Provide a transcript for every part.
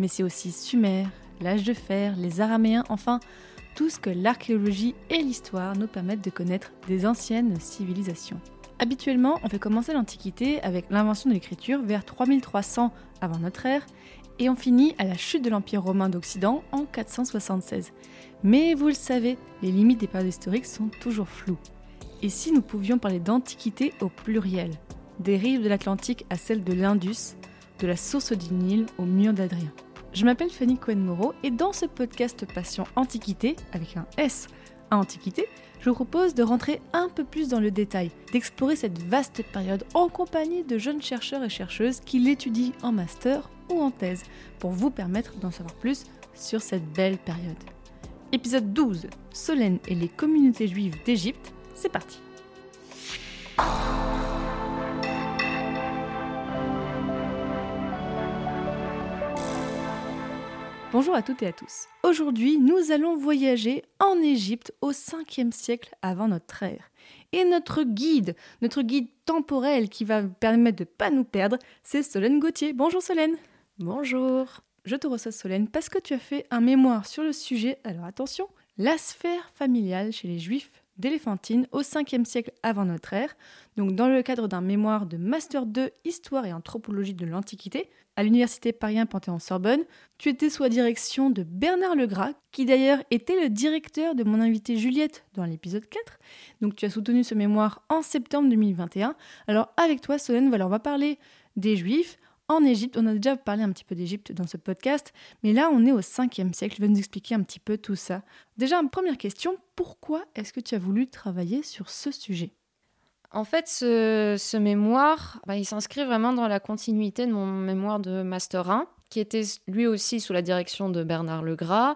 Mais c'est aussi Sumer, l'âge de fer, les Araméens, enfin tout ce que l'archéologie et l'histoire nous permettent de connaître des anciennes civilisations. Habituellement, on fait commencer l'Antiquité avec l'invention de l'écriture vers 3300 avant notre ère et on finit à la chute de l'Empire romain d'Occident en 476. Mais vous le savez, les limites des périodes historiques sont toujours floues. Et si nous pouvions parler d'Antiquité au pluriel Des rives de l'Atlantique à celles de l'Indus, de la source du Nil au mur d'Adrien? Je m'appelle Fanny Cohen-Moreau et dans ce podcast Passion Antiquité, avec un S à Antiquité, je vous propose de rentrer un peu plus dans le détail, d'explorer cette vaste période en compagnie de jeunes chercheurs et chercheuses qui l'étudient en master ou en thèse, pour vous permettre d'en savoir plus sur cette belle période. Épisode 12, Solène et les communautés juives d'Égypte, c'est parti. Bonjour à toutes et à tous. Aujourd'hui, nous allons voyager en Égypte au 5e siècle avant notre ère. Et notre guide, notre guide temporel qui va permettre de ne pas nous perdre, c'est Solène Gauthier. Bonjour Solène. Bonjour. Je te reçois Solène parce que tu as fait un mémoire sur le sujet, alors attention, la sphère familiale chez les juifs d'Éléphantine au 5e siècle avant notre ère, donc dans le cadre d'un mémoire de Master 2 Histoire et Anthropologie de l'Antiquité à l'Université Paris Panthéon-Sorbonne. Tu étais sous la direction de Bernard Legras, qui d'ailleurs était le directeur de mon invitée Juliette dans l'épisode 4. Donc tu as soutenu ce mémoire en septembre 2021. Alors avec toi Solène, voilà, on va parler des Juifs, en Égypte. On a déjà parlé un petit peu d'Égypte dans ce podcast, mais là on est au 5e siècle. Je vais nous expliquer un petit peu tout ça. Déjà, première question, pourquoi est-ce que tu as voulu travailler sur ce sujet? En fait, ce, ce mémoire, bah, il s'inscrit vraiment dans la continuité de mon mémoire de Master 1, qui était lui aussi sous la direction de Bernard Legras,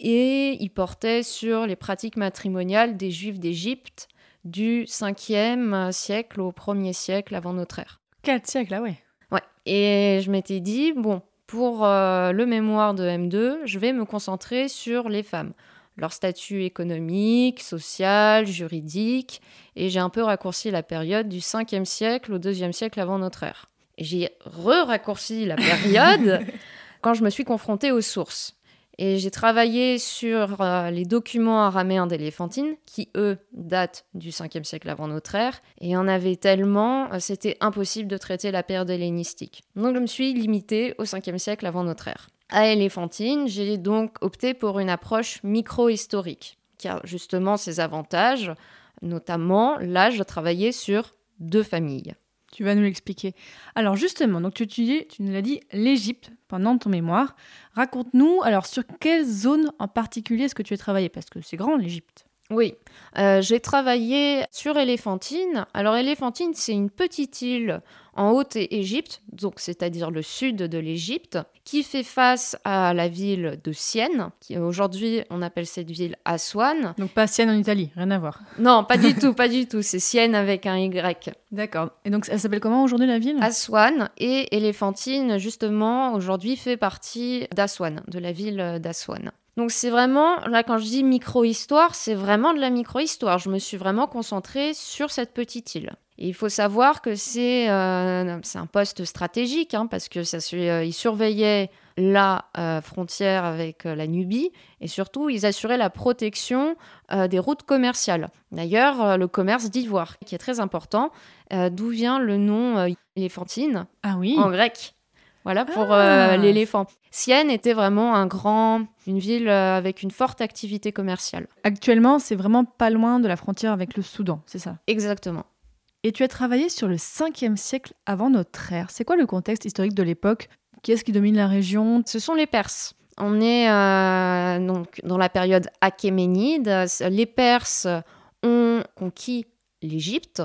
et il portait sur les pratiques matrimoniales des Juifs d'Égypte du 5e siècle au 1er siècle avant notre ère. 4 siècles, ah ouais. Ouais. Et je m'étais dit, bon, pour euh, le mémoire de M2, je vais me concentrer sur les femmes, leur statut économique, social, juridique, et j'ai un peu raccourci la période du 5e siècle au 2e siècle avant notre ère. J'ai re-raccourci la période quand je me suis confrontée aux sources. Et j'ai travaillé sur euh, les documents araméens d'Éléphantine, qui eux datent du 5e siècle avant notre ère. Et en avait tellement, euh, c'était impossible de traiter la période hellénistique. Donc je me suis limitée au 5e siècle avant notre ère. À Éléphantine, j'ai donc opté pour une approche micro-historique, qui a justement ses avantages, notamment là, je travaillais sur deux familles. Tu vas nous l'expliquer. Alors justement, donc tu étudiais, tu nous l'as dit, l'Égypte pendant ton mémoire. Raconte-nous, alors sur quelle zone en particulier est-ce que tu as travaillé? Parce que c'est grand l'Égypte. Oui, euh, j'ai travaillé sur Éléphantine. Alors Éléphantine, c'est une petite île en Haute-Égypte, donc c'est-à-dire le sud de l'Égypte, qui fait face à la ville de Sienne, qui aujourd'hui on appelle cette ville Aswan. Donc pas Sienne en Italie, rien à voir. Non, pas du tout, pas du tout. C'est Sienne avec un Y. D'accord. Et donc elle s'appelle comment aujourd'hui la ville? Aswan et Éléphantine, justement, aujourd'hui fait partie d'Aswan, de la ville d'Aswan. Donc c'est vraiment, là quand je dis micro-histoire, c'est vraiment de la micro-histoire. Je me suis vraiment concentrée sur cette petite île. Et il faut savoir que c'est euh, un poste stratégique, hein, parce que ça, euh, ils surveillaient la euh, frontière avec la Nubie, et surtout ils assuraient la protection des routes commerciales. D'ailleurs, le commerce d'ivoire, qui est très important, d'où vient le nom éléphantine Ah oui. en grec. Voilà pour Ah. euh, l'éléphant. Sienne était vraiment un grand, une ville euh, avec une forte activité commerciale. Actuellement, c'est vraiment pas loin de la frontière avec le Soudan, c'est ça? Exactement. Et tu as travaillé sur le 5e siècle avant notre ère. C'est quoi le contexte historique de l'époque? Qui est-ce qui domine la région? Ce sont les Perses. On est euh, donc dans la période achéménide. Les Perses ont conquis l'Égypte.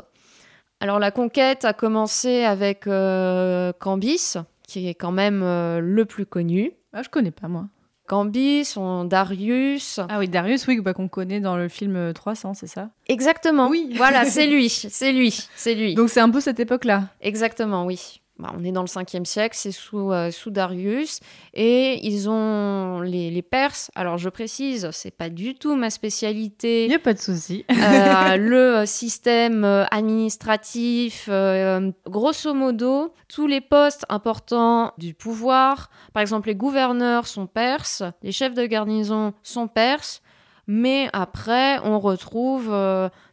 Alors la conquête a commencé avec euh, Cambis, qui est quand même euh, le plus connu. Ah, je connais pas, moi. Cambis, on Darius. Ah oui, Darius, oui, bah, qu'on connaît dans le film 300, c'est ça? Exactement. Oui. Voilà, c'est lui, c'est lui, c'est lui. Donc c'est un peu cette époque-là. Exactement, oui. Bah, on est dans le 5e siècle, c'est sous, euh, sous Darius. Et ils ont les, les Perses. Alors je précise, c'est pas du tout ma Il spécialité. n'y a pas de souci. Euh, le système euh, administratif, euh, grosso modo, tous les postes importants du pouvoir, par exemple les gouverneurs sont perses, les chefs de garnison sont perses, mais après on retrouve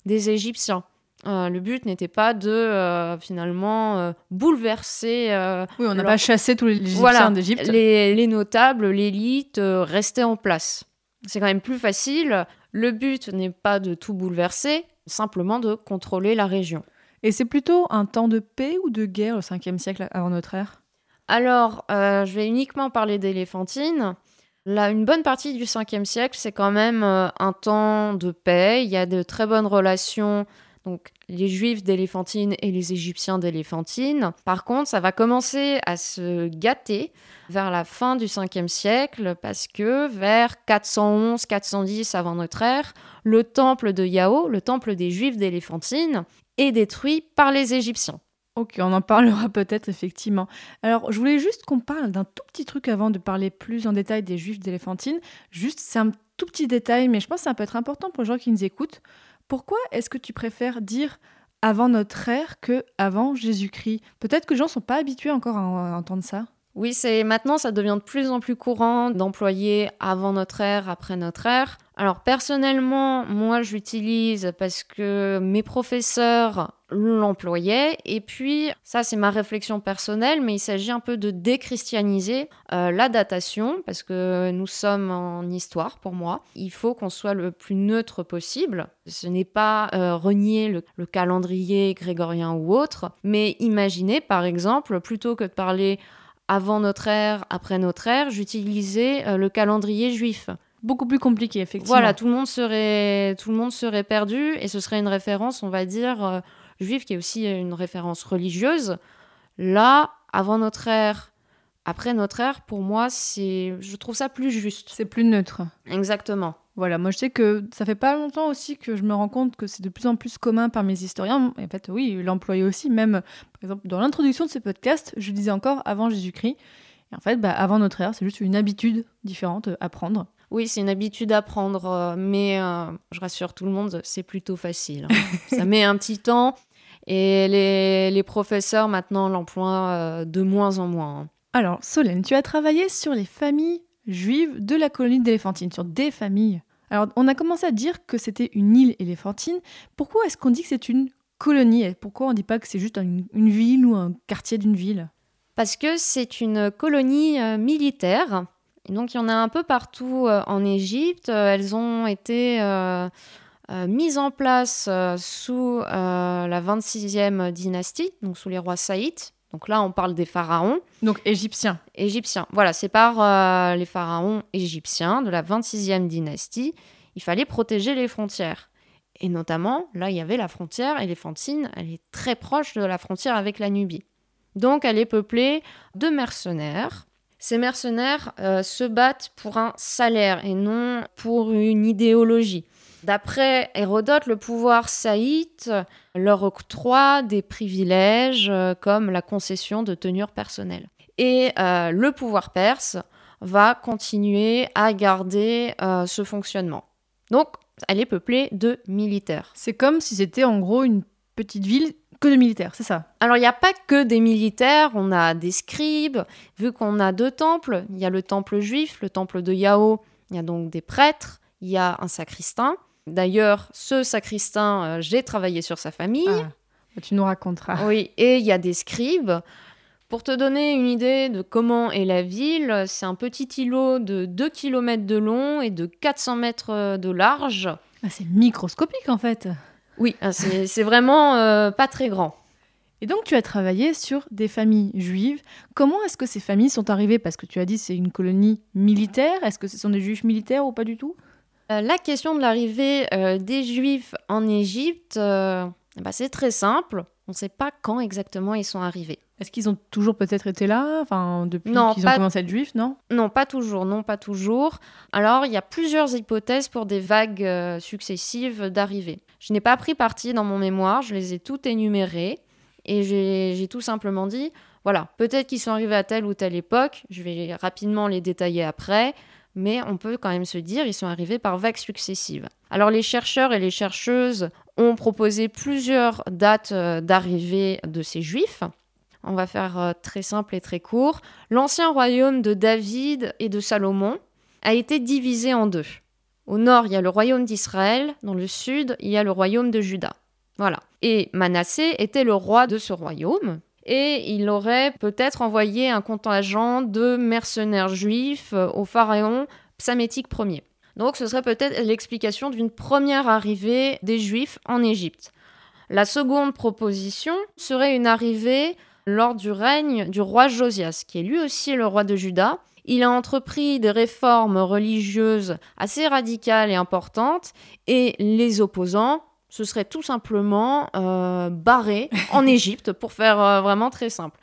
des Égyptiens. Euh, le but n'était pas de euh, finalement euh, bouleverser Oui, on n'a pas chassé tous les Égyptiens voilà, d'Égypte. les, les notables, l'élite restaient en place. C'est quand même plus facile. Le but n'est pas de tout bouleverser, simplement de contrôler la région. Et c'est plutôt un temps de paix ou de guerre au 5e siècle avant notre ère? Alors, je vais uniquement parler d'éléphantine. Là, une bonne partie du 5e siècle, c'est quand même un temps de paix. Il y a de très bonnes relations. Donc, les Juifs d'éléphantine et les Égyptiens d'éléphantine. Par contre, ça va commencer à se gâter vers la fin du 5e siècle parce que vers 411-410 avant notre ère, le temple de Yao, le temple des Juifs d'éléphantine, est détruit par les Égyptiens. Ok, on en parlera peut-être effectivement. Alors, je voulais juste qu'on parle d'un tout petit truc avant de parler plus en détail des Juifs d'éléphantine. Juste, c'est un tout petit détail, mais je pense que ça peut être important pour les gens qui nous écoutent. Pourquoi est-ce que tu préfères dire avant notre ère que avant Jésus-Christ? Peut-être que les gens sont pas habitués encore à entendre ça. Oui, c'est maintenant ça devient de plus en plus courant d'employer avant notre ère, après notre ère. Alors personnellement, moi je l'utilise parce que mes professeurs l'employaient et puis ça c'est ma réflexion personnelle, mais il s'agit un peu de déchristianiser euh, la datation parce que nous sommes en histoire pour moi. Il faut qu'on soit le plus neutre possible. Ce n'est pas euh, renier le, le calendrier grégorien ou autre, mais imaginez par exemple plutôt que de parler avant notre ère, après notre ère, j'utilisais euh, le calendrier juif. Beaucoup plus compliqué, effectivement. Voilà, tout le monde serait tout le monde serait perdu et ce serait une référence, on va dire juive qui est aussi une référence religieuse. Là, avant notre ère, après notre ère, pour moi, c'est je trouve ça plus juste. C'est plus neutre. Exactement. Voilà, moi je sais que ça fait pas longtemps aussi que je me rends compte que c'est de plus en plus commun par mes historiens. Et en fait, oui, l'employer aussi, même par exemple dans l'introduction de ce podcast, je disais encore avant Jésus-Christ. Et en fait, bah, avant notre ère, c'est juste une habitude différente à prendre. Oui, c'est une habitude à prendre, euh, mais euh, je rassure tout le monde, c'est plutôt facile. hein. ça met un petit temps et les, les professeurs maintenant l'emploient euh, de moins en moins. hein. Alors, Solène, tu as travaillé sur les familles juives de la colonie d'Éléphantine, sur des familles. Alors, on a commencé à dire que c'était une île éléphantine. Pourquoi est-ce qu'on dit que c'est une colonie Pourquoi on ne dit pas que c'est juste une, une ville ou un quartier d'une ville? Parce que c'est une colonie euh, militaire. Et donc il y en a un peu partout euh, en Égypte. Euh, elles ont été euh, mises en place sous euh, la 26e dynastie, donc sous les rois saïtes. Donc là, on parle des pharaons Donc, égyptien. égyptiens. Voilà, c'est par euh, les pharaons égyptiens de la 26e dynastie. Il fallait protéger les frontières. Et notamment, là, il y avait la frontière éléphantine, elle est très proche de la frontière avec la Nubie. Donc, elle est peuplée de mercenaires. Ces mercenaires euh, se battent pour un salaire et non pour une idéologie. D'après Hérodote, le pouvoir saïte leur octroie des privilèges euh, comme la concession de tenure personnelle. Et euh, le pouvoir perse va continuer à garder ce fonctionnement. Donc, elle est peuplée de militaires. C'est comme si c'était en gros une petite ville que militaires, c'est ça? Alors, il n'y a pas que des militaires, on a des scribes. Vu qu'on a deux temples, il y a le temple juif, le temple de Yao, il y a donc des prêtres, il y a un sacristain. D'ailleurs, ce sacristain, euh, j'ai travaillé sur sa famille. Ah, bah, Tu nous raconteras. Oui, et il y a des scribes. Pour te donner une idée de comment est la ville, c'est un petit îlot de 2 km de long et de 400 mètres de large. Ah, c'est microscopique en fait. Oui, ah, c'est c'est vraiment euh, pas très grand. Et donc tu as travaillé sur des familles juives. Comment est-ce que ces familles sont arrivées? Parce que tu as dit c'est une colonie militaire. Est-ce que ce sont des juifs militaires ou pas du tout? Euh, la question de l'arrivée euh, des Juifs en Égypte, ben, C'est très simple, on ne sait pas quand exactement ils sont arrivés. Est-ce qu'ils ont toujours peut-être été là, enfin depuis qu'ils pas- ont commencé à être juifs, non? Non, pas toujours, non, pas toujours. Alors, il y a plusieurs hypothèses pour des vagues euh, successives d'arrivées. Je n'ai pas pris parti dans mon mémoire, je les ai toutes énumérées et j'ai tout simplement dit, voilà, peut-être qu'ils sont arrivés à telle ou telle époque, je vais rapidement les détailler après, mais on peut quand même se dire, ils sont arrivés par vagues successives. Alors, les chercheurs et les chercheuses ont proposé plusieurs dates euh, d'arrivée de ces juifs. On va faire euh, très simple et très court. L'ancien royaume de David et de Salomon a été divisé en deux. Au nord, il y a le royaume d'Israël, dans le sud, il y a le royaume de Juda. Voilà. Et Manassé était le roi de ce royaume, et il aurait peut-être envoyé un contingent de mercenaires juifs euh, au pharaon Psamétique Ier. Donc ce serait peut-être l'explication d'une première arrivée des juifs en Égypte. La seconde proposition serait une arrivée lors du règne du roi Josias, qui est lui aussi le roi de Juda. Il a entrepris des réformes religieuses assez radicales et importantes, et les opposants se seraient tout simplement euh, barrés en Égypte, pour faire euh, vraiment très simple.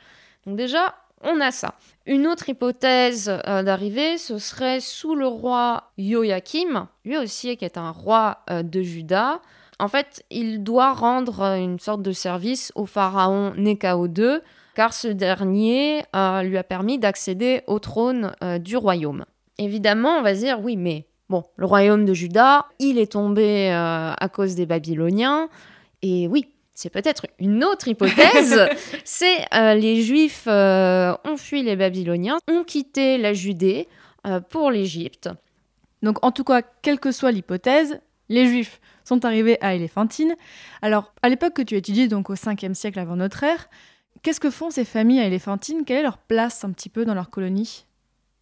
Donc déjà, on a ça. Une autre hypothèse euh, d'arrivée, ce serait sous le roi Joachim, lui aussi qui est un roi euh, de Juda. En fait, il doit rendre une sorte de service au pharaon Néchao II, car ce dernier lui a permis d'accéder au trône du royaume. Évidemment, on va se dire, oui, mais bon, le royaume de Juda, il est tombé euh, à cause des Babyloniens, et oui, c'est peut-être une autre hypothèse, c'est euh, les Juifs euh, ont fui les Babyloniens, ont quitté la Judée pour l'Égypte. Donc en tout cas, quelle que soit l'hypothèse, les juifs sont arrivés à Éléphantine. Alors, à l'époque que tu étudies, donc au 5e siècle avant notre ère, qu'est-ce que font ces familles à Éléphantine? Quelle est leur place un petit peu dans leur colonie?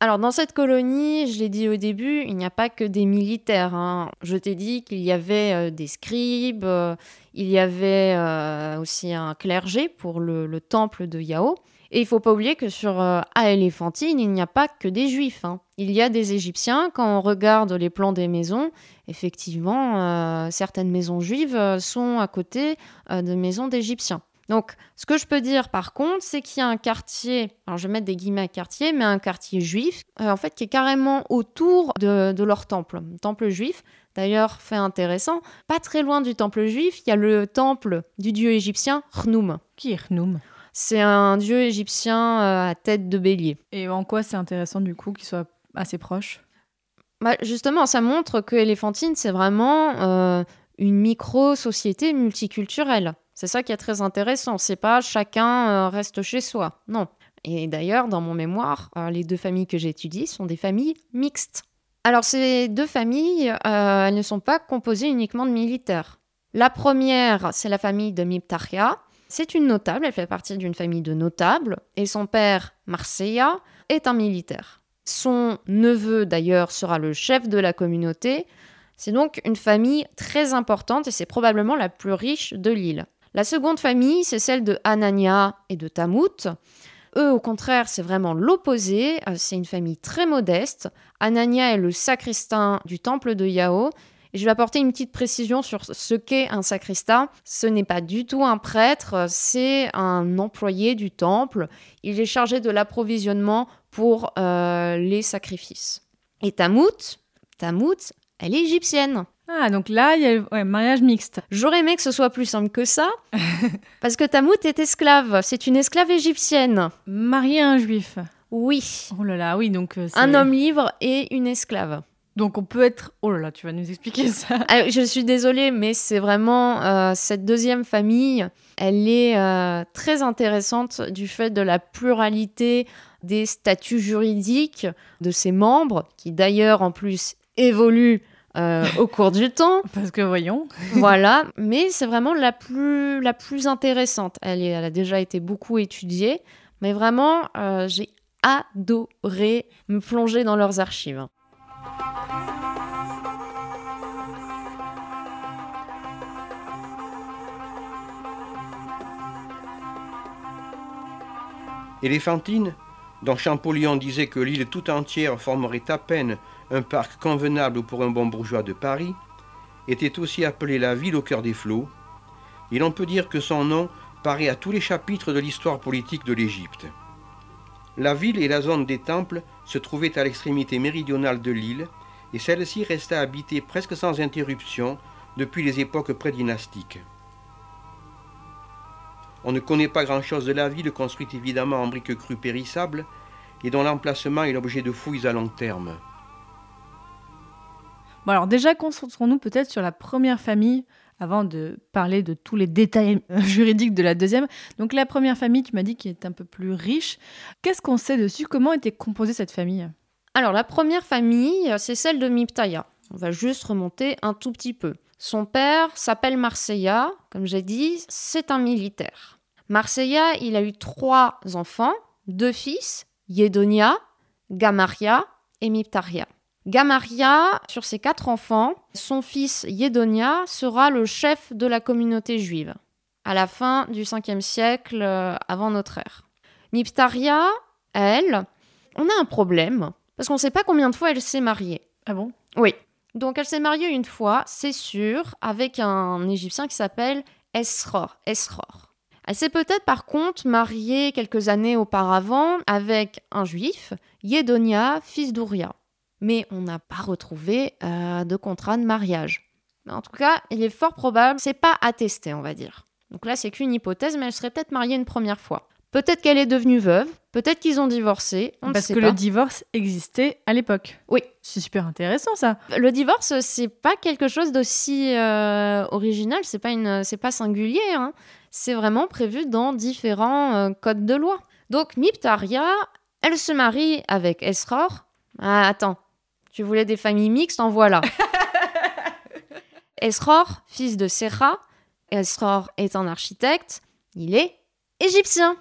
Alors dans cette colonie, je l'ai dit au début, il n'y a pas que des militaires. hein. Je t'ai dit qu'il y avait euh, des scribes, euh, il y avait euh, aussi un clergé pour le, le temple de Yao. Et il faut pas oublier que sur à Éléphantine, il n'y a pas que des juifs. hein. Il y a des Égyptiens. Quand on regarde les plans des maisons, effectivement, certaines maisons juives sont à côté de maisons d'Égyptiens. Donc, ce que je peux dire par contre, c'est qu'il y a un quartier, alors je vais mettre des guillemets à quartier, mais un quartier juif, euh, en fait, qui est carrément autour de, de leur temple, temple juif. D'ailleurs, fait intéressant, pas très loin du temple juif, il y a le temple du dieu égyptien Khnoum. Qui est Khnoum? C'est un dieu égyptien euh, à tête de bélier. Et en quoi c'est intéressant du coup qu'ils soient assez proches Bah, justement, ça montre que Éléphantine, c'est vraiment euh, une micro-société multiculturelle. C'est ça qui est très intéressant. C'est pas chacun euh, reste chez soi. Non. Et d'ailleurs, dans mon mémoire, euh, les deux familles que j'étudie sont des familles mixtes. Alors, ces deux familles, euh, elles ne sont pas composées uniquement de militaires. La première, c'est la famille de Miptachia. C'est une notable, elle fait partie d'une famille de notables, et son père, Marseilla, est un militaire. Son neveu, d'ailleurs, sera le chef de la communauté. C'est donc une famille très importante et c'est probablement la plus riche de l'île. La seconde famille, c'est celle de Anania et de Tamout. Eux, au contraire, c'est vraiment l'opposé. Euh, C'est une famille très modeste. Anania est le sacristain du temple de Yao. Et je vais apporter une petite précision sur ce qu'est un sacristain. Ce n'est pas du tout un prêtre, c'est un employé du temple. Il est chargé de l'approvisionnement pour euh, les sacrifices. Et Tamout, Tamout, elle est égyptienne. Ah, donc là, il y a le ouais, mariage mixte. J'aurais aimé que ce soit plus simple que ça, parce que Tamout est esclave. C'est une esclave égyptienne. Marier un juif. Oui. Oh là là, oui, donc... euh, Un homme libre et une esclave. Donc on peut être... Oh là là, tu vas nous expliquer ça. Ah, je suis désolée, mais c'est vraiment euh, cette deuxième famille, elle est euh, très intéressante du fait de la pluralité des statuts juridiques de ses membres, qui d'ailleurs en plus évoluent euh, au cours du temps. Parce que voyons... voilà, mais c'est vraiment la plus, la plus intéressante. Elle, est- elle a déjà été beaucoup étudiée, mais vraiment, euh, j'ai adoré me plonger dans leurs archives. Éléphantine, dont Champollion disait que l'île tout entière formerait à peine un parc convenable pour un bon bourgeois de Paris, était aussi appelée la ville au cœur des flots, et l'on peut dire que son nom paraît à tous les chapitres de l'histoire politique de l'Égypte. La ville et la zone des temples se trouvaient à l'extrémité méridionale de l'île, et celle-ci resta habitée presque sans interruption depuis les époques prédynastiques. On ne connaît pas grand-chose de la ville, construite évidemment en briques crues périssables, et dont l'emplacement est l'objet de fouilles à long terme. Bon alors déjà concentrons-nous peut-être sur la première famille avant de parler de tous les détails juridiques de la deuxième. Donc la première famille, tu m'as dit qu'elle est un peu plus riche. Qu'est-ce qu'on sait dessus? Comment était composée cette famille? Alors la première famille, c'est celle de Miptaya. On va juste remonter un tout petit peu. Son père s'appelle Marseilla, comme j'ai dit, c'est un militaire. Marseilla, il a eu trois enfants, deux fils, Yedonia, Gamaria et Miptaria. Gamaria, sur ses quatre enfants, son fils Yedonia sera le chef de la communauté juive à la fin du 5e siècle euh, avant notre ère. Miptaria, elle, on a un problème parce qu'on ne sait pas combien de fois elle s'est mariée. Ah bon? Oui. Donc elle s'est mariée une fois, c'est sûr, avec un Égyptien qui s'appelle Esror. Esror. Elle s'est peut-être par contre mariée quelques années auparavant avec un juif, Yedonia, fils d'Ouria. Mais on n'a pas retrouvé euh, de contrat de mariage. Mais en tout cas, il est fort probable, c'est pas attesté, on va dire. Donc là, c'est qu'une hypothèse, mais elle serait peut-être mariée une première fois. Peut-être qu'elle est devenue veuve, peut-être qu'ils ont divorcé, on ne Parce sait que pas. le divorce existait à l'époque. Oui. C'est super intéressant ça. Le divorce, c'est pas quelque chose d'aussi euh, original, c'est pas une, pas singulier. hein. C'est vraiment prévu dans différents euh, codes de loi. Donc Miptaria, elle se marie avec Esror. Ah, attends, tu voulais des familles mixtes, en voilà. Esror, fils de Serra. Esror est un architecte. Il est égyptien.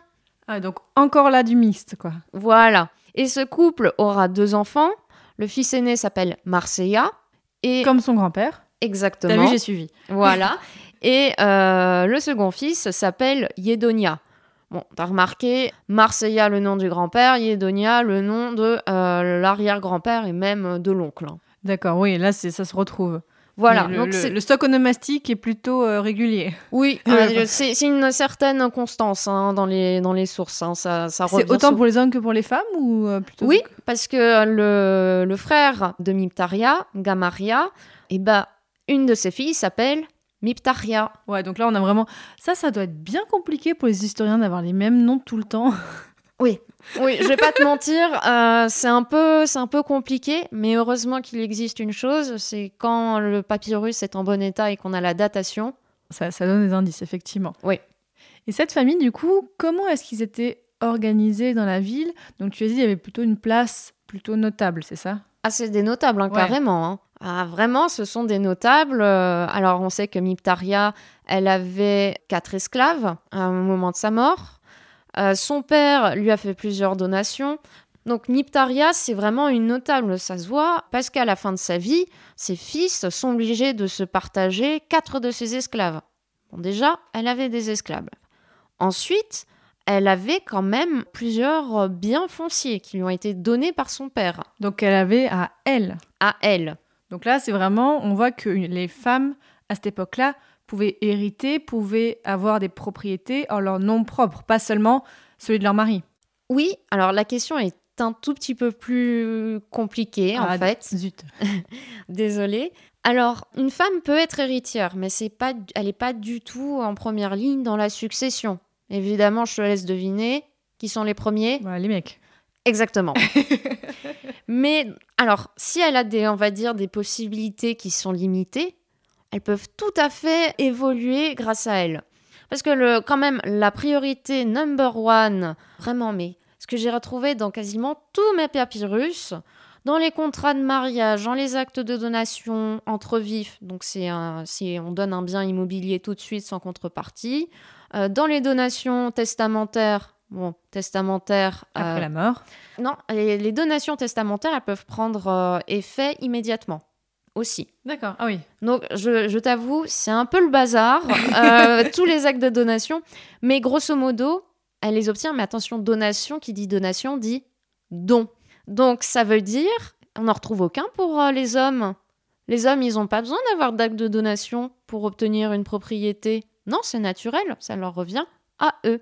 Ah, donc encore là du mixte quoi. Voilà. Et ce couple aura deux enfants. Le fils aîné s'appelle Marseilla. Et Comme son grand-père. exactement. T'as vu, j'ai suivi. Voilà. Et euh, le second fils s'appelle Yedonia. Bon, t'as remarqué, Marseilla, le nom du grand-père, Yedonia, le nom de euh, l'arrière-grand-père et même de l'oncle. hein. D'accord, oui, là c'est ça se retrouve. Voilà. Le, donc le- stock onomastique est plutôt euh, régulier. Oui, euh, c'est une certaine constance hein, dans, les, dans les sources. hein. Ça, ça C'est autant pour les hommes que pour les femmes ou euh, plutôt Oui, parce que le, le frère de Miptaria, Gamaria, eh ben, une de ses filles s'appelle Miptaria. Ouais, donc là on a vraiment ça ça doit être bien compliqué pour les historiens d'avoir les mêmes noms tout le temps. Oui, oui, je vais pas te mentir, euh, c'est un peu, c'est un peu compliqué, mais heureusement qu'il existe une chose, c'est quand le papyrus est en bon état et qu'on a la datation. Ça, ça donne des indices effectivement. Oui. Et cette famille du coup, comment est-ce qu'ils étaient organisés dans la ville? Donc tu as dit il y avait plutôt une place plutôt notable, c'est ça? Ah, c'est des notables, hein, Ouais. carrément. hein. Ah, vraiment, ce sont des notables. Euh, alors, on sait que Miptaria, elle avait quatre esclaves à un moment de sa mort. Euh, son père lui a fait plusieurs donations. Donc, Miptaria, c'est vraiment une notable, ça se voit, parce qu'à la fin de sa vie, ses fils sont obligés de se partager quatre de ses esclaves. Bon, déjà, elle avait des esclaves. Ensuite, elle avait quand même plusieurs euh, biens fonciers qui lui ont été donnés par son père Donc elle avait à elle. à elle. Donc là c'est vraiment on voit que les femmes à cette époque-là pouvaient hériter, pouvaient avoir des propriétés en leur nom propre, pas seulement celui de leur mari. Oui, alors la question est un tout petit peu plus compliquée en Ah, fait. Zut. Désolée. Alors, une femme peut être héritière, mais c'est pas, elle n'est pas du tout en première ligne dans la succession. Évidemment, je te laisse deviner qui sont les premiers. Voilà les mecs. Exactement. mais alors, si elle a des, on va dire, des possibilités qui sont limitées, elles peuvent tout à fait évoluer grâce à elle. Parce que le, quand même, la priorité number one, vraiment, mais ce que j'ai retrouvé dans quasiment tous mes papyrus, dans les contrats de mariage, dans les actes de donation entre vifs, donc c'est si on donne un bien immobilier tout de suite sans contrepartie, euh, dans les donations testamentaires, bon, testamentaires, Après euh, la mort. non, les, les donations testamentaires, elles peuvent prendre euh, effet immédiatement aussi. D'accord. Ah oui. Donc, je, je t'avoue, c'est un peu le bazar, euh, tous les actes de donation, mais grosso modo, elle les obtient, mais attention, donation, qui dit donation, dit don. Donc, ça veut dire, on n'en retrouve aucun pour les hommes. Les hommes, ils n'ont pas besoin d'avoir d'acte de donation pour obtenir une propriété. Non, c'est naturel, ça leur revient à eux.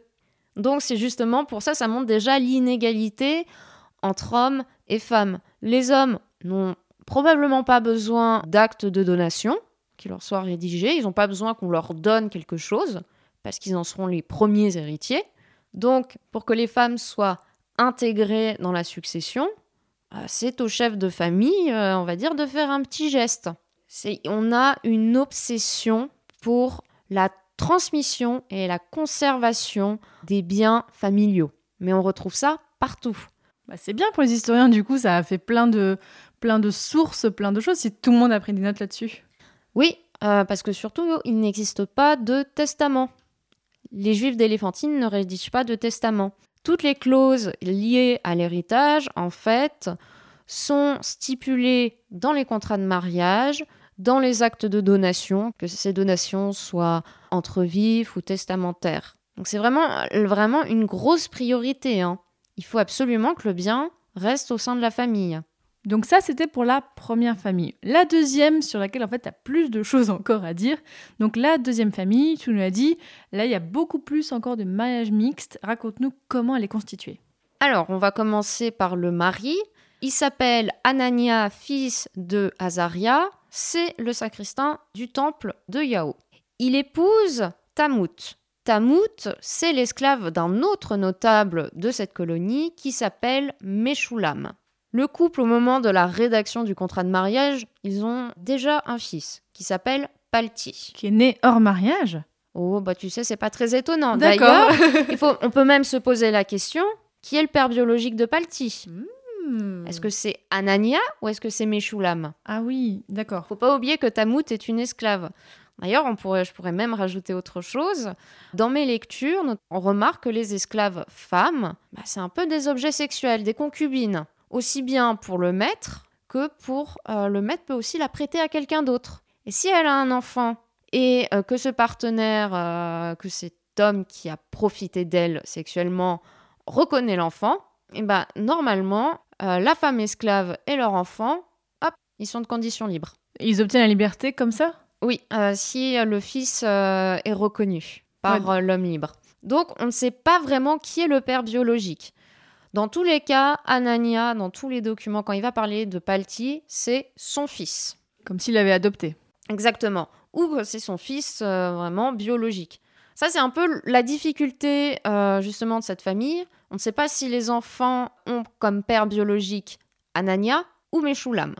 Donc c'est justement pour ça, ça montre déjà l'inégalité entre hommes et femmes. Les hommes n'ont probablement pas besoin d'actes de donation qui leur soient rédigés, ils n'ont pas besoin qu'on leur donne quelque chose, parce qu'ils en seront les premiers héritiers. Donc pour que les femmes soient intégrées dans la succession, euh, c'est au chef de famille, euh, on va dire, de faire un petit geste. On a une obsession pour la transmission et la conservation des biens familiaux. Mais on retrouve ça partout. Bah, c'est bien pour les historiens, du coup, ça a fait plein de, plein de sources, plein de choses, si tout le monde a pris des notes là-dessus. Oui, euh, parce que surtout, il n'existe pas de testament. Les juifs d'éléphantine ne rédigent pas de testament. Toutes les clauses liées à l'héritage, en fait, sont stipulées dans les contrats de mariage, dans les actes de donation, que ces donations soient entre vifs ou testamentaires. Donc c'est vraiment, vraiment une grosse priorité. Hein. Il faut absolument que le bien reste au sein de la famille. Donc ça, c'était pour la première famille. La deuxième, sur laquelle en fait, tu as plus de choses encore à dire. Donc la deuxième famille, tu nous l'as dit, là, il y a beaucoup plus encore de mariage mixte. Raconte-nous comment elle est constituée. Alors, on va commencer par le mari. Il s'appelle Anania, fils de Azaria c'est le sacristain du temple de Yao. Il épouse Tamut. Tamut, c'est l'esclave d'un autre notable de cette colonie qui s'appelle Meshulam. Le couple, au moment de la rédaction du contrat de mariage, ils ont déjà un fils qui s'appelle Palti. Qui est né hors mariage Oh, bah tu sais, c'est pas très étonnant. D'ailleurs, on peut même se poser la question qui est le père biologique de Palti? Hmm. Est-ce que c'est Anania ou est-ce que c'est Meshulam? Ah oui, d'accord. Faut pas oublier que Tamout est une esclave. D'ailleurs, on pourrait, je pourrais même rajouter autre chose. Dans mes lectures, on remarque que les esclaves femmes, bah, c'est un peu des objets sexuels, des concubines. Aussi bien pour le maître que pour euh, le maître peut aussi la prêter à quelqu'un d'autre. Et si elle a un enfant et euh, que ce partenaire, euh, que cet homme qui a profité d'elle sexuellement reconnaît l'enfant, et eh ben normalement, la femme esclave et leur enfant, hop, ils sont de condition libre. Ils obtiennent la liberté comme ça? Oui, euh, si le fils euh, est reconnu par l'homme libre. Donc on ne sait pas vraiment qui est le père biologique. Dans tous les cas, Anania, dans tous les documents, quand il va parler de Palti, c'est son fils. Comme s'il l'avait adopté. Exactement. Ou c'est son fils vraiment biologique. Ça, c'est un peu la difficulté justement de cette famille. On ne sait pas si les enfants ont comme père biologique Anania ou Meshulam.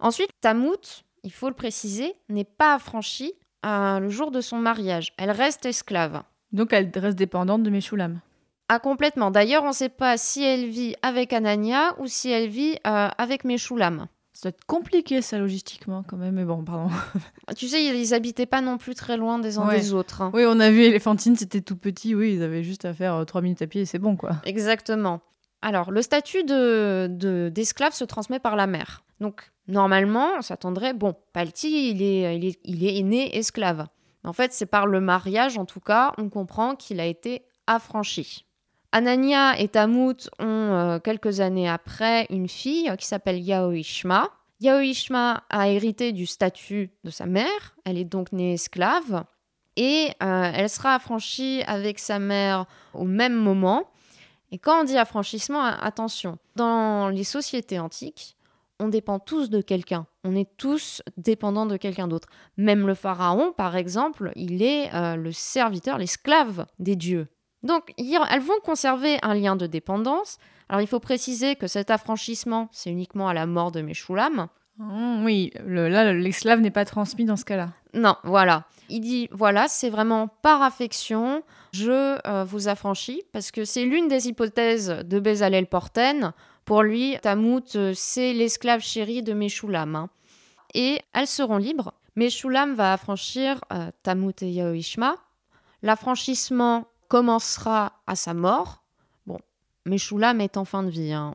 Ensuite, Tamout, il faut le préciser, n'est pas affranchie euh, le jour de son mariage. Elle reste esclave. Donc elle reste dépendante de Meshulam. Ah, complètement. D'ailleurs, on ne sait pas si elle vit avec Anania ou si elle vit euh, avec Meshulam. Ça doit être compliqué ça logistiquement quand même, mais bon, pardon. tu sais, ils habitaient pas non plus très loin des uns des autres. Hein. Oui, on a vu Elephantine, c'était tout petit, oui, ils avaient juste à faire euh, trois minutes à pied et c'est bon quoi. Exactement. Alors, le statut de, d'esclave se transmet par la mère. Donc, normalement, on s'attendrait, bon, Palti, il est né esclave. En fait, c'est par le mariage, en tout cas, on comprend qu'il a été affranchi. Anania et Tamut ont euh, quelques années après une fille qui s'appelle Yaoishma. Yaoishma a hérité du statut de sa mère, elle est donc née esclave et euh, elle sera affranchie avec sa mère au même moment. Et quand on dit affranchissement, attention, dans les sociétés antiques, on dépend tous de quelqu'un. On est tous dépendants de quelqu'un d'autre. Même le pharaon, par exemple, il est euh, le serviteur, l'esclave des dieux. Donc, elles vont conserver un lien de dépendance. Alors, il faut préciser que cet affranchissement, c'est uniquement à la mort de Meshulam. Mmh, oui, là, l'esclave n'est pas transmis dans ce cas-là. Non, voilà. Il dit, voilà, c'est vraiment par affection, je euh, vous affranchis, parce que c'est l'une des hypothèses de Bezalel Porten. Pour lui, Tamout, euh, c'est l'esclave chéri de Meshulam. Hein. Et elles seront libres. Meshulam va affranchir euh, Tamout et Yaoishma. L'affranchissement commencera à sa mort. Bon, Meshulam est en fin de vie. Hein.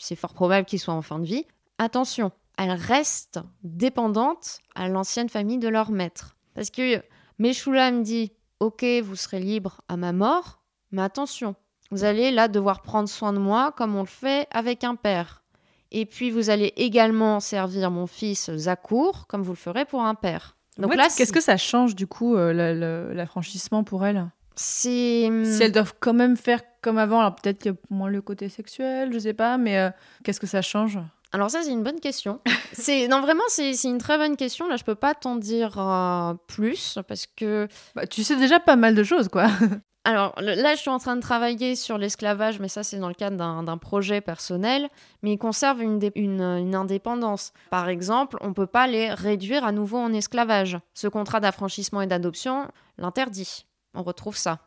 C'est fort probable qu'il soit en fin de vie. Attention, elle reste dépendante à l'ancienne famille de leur maître. Parce que Meshulam dit Ok, vous serez libre à ma mort, mais attention, vous allez là devoir prendre soin de moi comme on le fait avec un père. Et puis vous allez également servir mon fils Zakour comme vous le ferez pour un père. Donc Ouais, là, qu'est-ce que ça change du coup euh, l'affranchissement pour elles c'est Si elles doivent quand même faire comme avant, alors peut-être qu'il y a moins le côté sexuel, je sais pas, mais euh, qu'est-ce que ça change? Alors ça, c'est une bonne question. c'est non vraiment, c'est une très bonne question. Là, je peux pas t'en dire euh, plus parce que Bah, Tu sais déjà pas mal de choses, quoi. alors là, je suis en train de travailler sur l'esclavage, mais ça, c'est dans le cadre d'un projet personnel. Mais ils conservent une, une, une indépendance. Par exemple, on peut pas les réduire à nouveau en esclavage. Ce contrat d'affranchissement et d'adoption l'interdit. On retrouve ça.